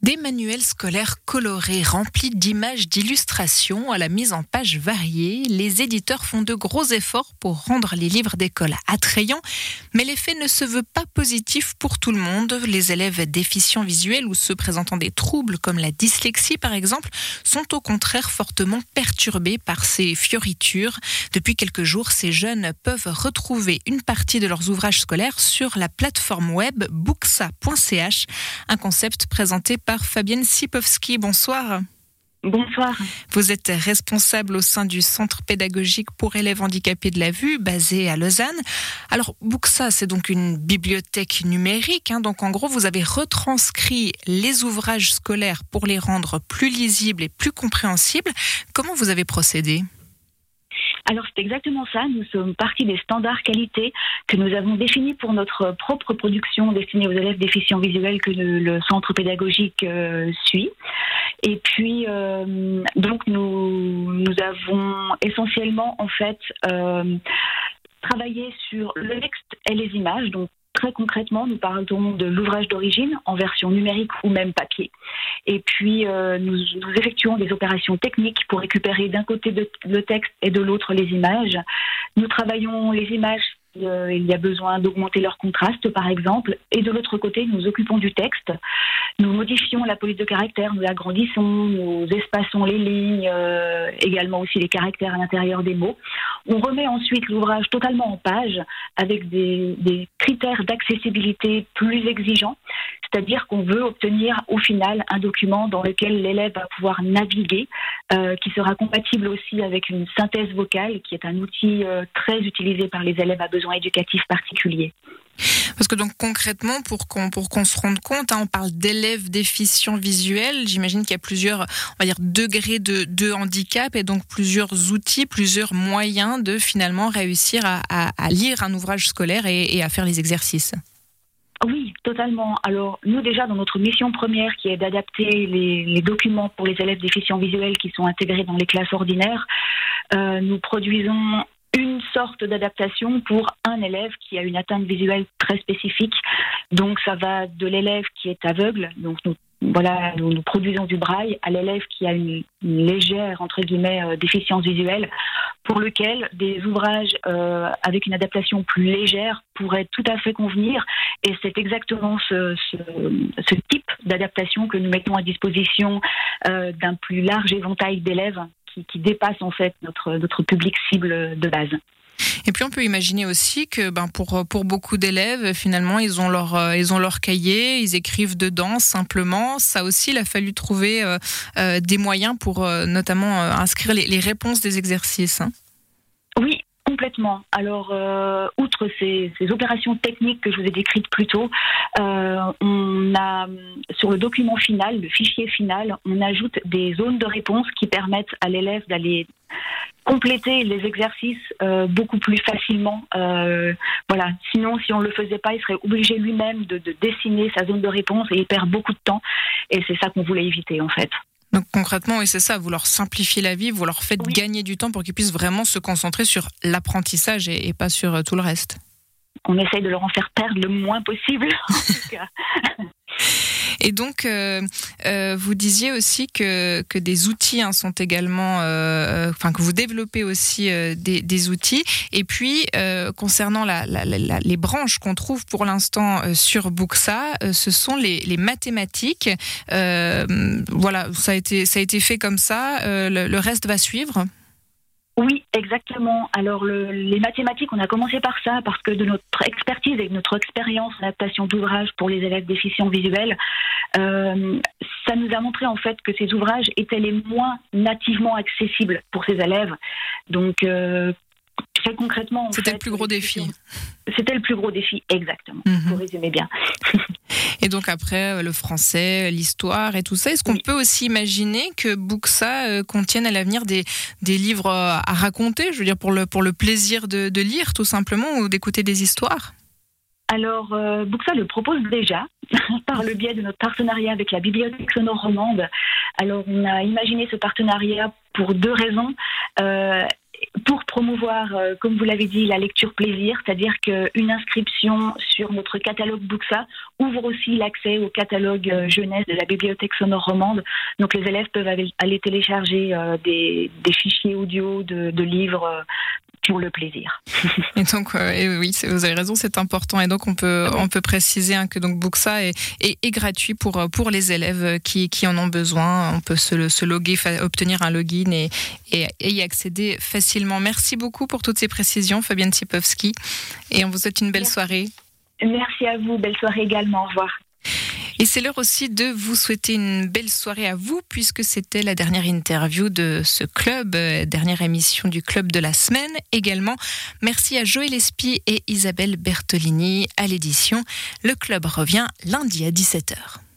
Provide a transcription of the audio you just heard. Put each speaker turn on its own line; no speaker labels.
Des manuels scolaires colorés remplis d'images d'illustrations à la mise en page variée, les éditeurs font de gros efforts pour rendre les livres d'école attrayants, mais l'effet ne se veut pas positif pour tout le monde. Les élèves déficients visuels ou ceux présentant des troubles comme la dyslexie par exemple sont au contraire fortement perturbés par ces fioritures. Depuis quelques jours, ces jeunes peuvent retrouver une partie de leurs ouvrages scolaires sur la plateforme web booksa.ch, un concept présenté par Fabienne Sipowski. Bonsoir.
Bonsoir.
Vous êtes responsable au sein du Centre pédagogique pour élèves handicapés de la vue, basé à Lausanne. Alors, Buxa, c'est donc une bibliothèque numérique. Hein. donc, en gros, vous avez retranscrit les ouvrages scolaires pour les rendre plus lisibles et plus compréhensibles. Comment vous avez procédé?
Alors c'est exactement ça. Nous sommes partis des standards qualité que nous avons définis pour notre propre production destinée aux élèves déficients visuels que le, centre pédagogique euh, suit. Et puis euh, donc nous nous avons essentiellement en fait euh, travaillé sur le texte et les images, Très concrètement, nous parlons de l'ouvrage d'origine en version numérique ou même papier. Et puis, euh, nous, effectuons des opérations techniques pour récupérer d'un côté le texte et de l'autre les images. Nous travaillons les images euh, il y a besoin d'augmenter leur contraste, par exemple. Et de l'autre côté, nous occupons du texte. Nous modifions la police de caractère, nous l'agrandissons, nous espaçons les lignes, euh, également aussi les caractères à l'intérieur des mots. On remet ensuite l'ouvrage totalement en page avec des critères d'accessibilité plus exigeants, c'est-à-dire qu'on veut obtenir au final un document dans lequel l'élève va pouvoir naviguer, euh, qui sera compatible aussi avec une synthèse vocale, qui est un outil très utilisé par les élèves à besoin éducatifs particuliers.
Parce que donc concrètement, pour qu'on pour qu'on se rende compte, hein, on parle d'élèves déficients visuels. J'imagine qu'il y a plusieurs, on va dire, degrés de, handicap et donc plusieurs outils, plusieurs moyens de finalement réussir à, lire un ouvrage scolaire et, à faire les exercices.
Oui, totalement. Alors, nous, déjà, dans notre mission première, qui est d'adapter les, les, documents pour les élèves déficients visuels qui sont intégrés dans les classes ordinaires, euh, nous produisons une sorte d'adaptation pour un élève qui a une atteinte visuelle très spécifique. Donc ça va de l'élève qui est aveugle, donc nous, voilà, nous, produisons du braille, à l'élève qui a une, légère entre guillemets euh, déficience visuelle, pour lequel des ouvrages euh, avec une adaptation plus légère pourraient tout à fait convenir. Et c'est exactement ce, type d'adaptation que nous mettons à disposition euh, d'un plus large éventail d'élèves qui, dépasse en fait notre, notre public cible de base.
Et puis on peut imaginer aussi que ben, pour, pour beaucoup d'élèves, finalement, ils ont, leur, euh, ils ont leur cahier, ils écrivent dedans simplement. Ça aussi, il a fallu trouver euh, euh, des moyens pour notamment inscrire les, réponses des exercices. Hein.
Oui, Complètement. Alors, outre ces, ces, opérations techniques que je vous ai décrites plus tôt, on a sur le document final, le fichier final, on ajoute des zones de réponse qui permettent à l'élève d'aller compléter les exercices euh, beaucoup plus facilement. Euh, voilà. Sinon, si on ne le faisait pas, il serait obligé lui-même de, dessiner sa zone de réponse et il perd beaucoup de temps. Et c'est ça qu'on voulait éviter, en fait.
Donc concrètement, oui, c'est ça, vous leur simplifiez la vie, vous leur faites gagner du temps pour qu'ils puissent vraiment se concentrer sur l'apprentissage et, et, pas sur euh, tout le reste.
On essaye de leur en faire perdre le moins possible, en tout cas.
Et donc, euh, euh, vous disiez aussi que, que des outils hein, sont également, euh, enfin que vous développez aussi des, des, outils. Et puis, concernant la, la, la, les branches qu'on trouve pour l'instant sur Buxa, ce sont les, les mathématiques. voilà, ça a été ça a été fait comme ça. Le, le reste va suivre.
Oui, exactement. Alors les mathématiques, on a commencé par ça parce que de notre expertise et de notre expérience en adaptation d'ouvrages pour les élèves déficients visuels, euh, ça nous a montré en fait que ces ouvrages étaient les moins nativement accessibles pour ces élèves. Donc euh, très concrètement,
c'était le plus gros défi.
C'était le plus gros défi, exactement. Mhm. Vous résumez bien.
Et donc après, euh, le français, l'histoire et tout ça. Est-ce qu'on peut aussi imaginer que Buxa euh, contienne à l'avenir des, des livres euh, à raconter, je veux dire pour le, pour le plaisir de, de lire tout simplement ou d'écouter des histoires?
Alors, euh, Buxa le propose déjà par le biais de notre partenariat avec la Bibliothèque sonore romande. Alors, on a imaginé ce partenariat pour deux raisons. Euh, pour promouvoir, euh, comme vous l'avez dit, la lecture plaisir, c'est-à-dire qu'une inscription sur notre catalogue Buxa ouvre aussi l'accès au catalogue euh, jeunesse de la bibliothèque sonore romande. Donc les élèves peuvent aller télécharger euh, des, fichiers audio de, livres pour le plaisir.
et donc, oui, vous avez raison, c'est important. Et donc, on peut, on peut préciser hein, que donc Buxa est, est, gratuit pour, pour les élèves qui, qui en ont besoin. On peut se, se loguer, obtenir un login et, et, y accéder facilement. Merci beaucoup pour toutes ces précisions, Fabienne Tsipowski. Et on vous souhaite une belle soirée.
Merci à vous. Belle soirée également. Au revoir.
Et c'est l'heure aussi de vous souhaiter une belle soirée à vous, puisque c'était la dernière interview de ce club, euh, dernière émission du club de la semaine également. Merci à Joël Espy et Isabelle Bertolini à l'édition. Le club revient lundi à 17h.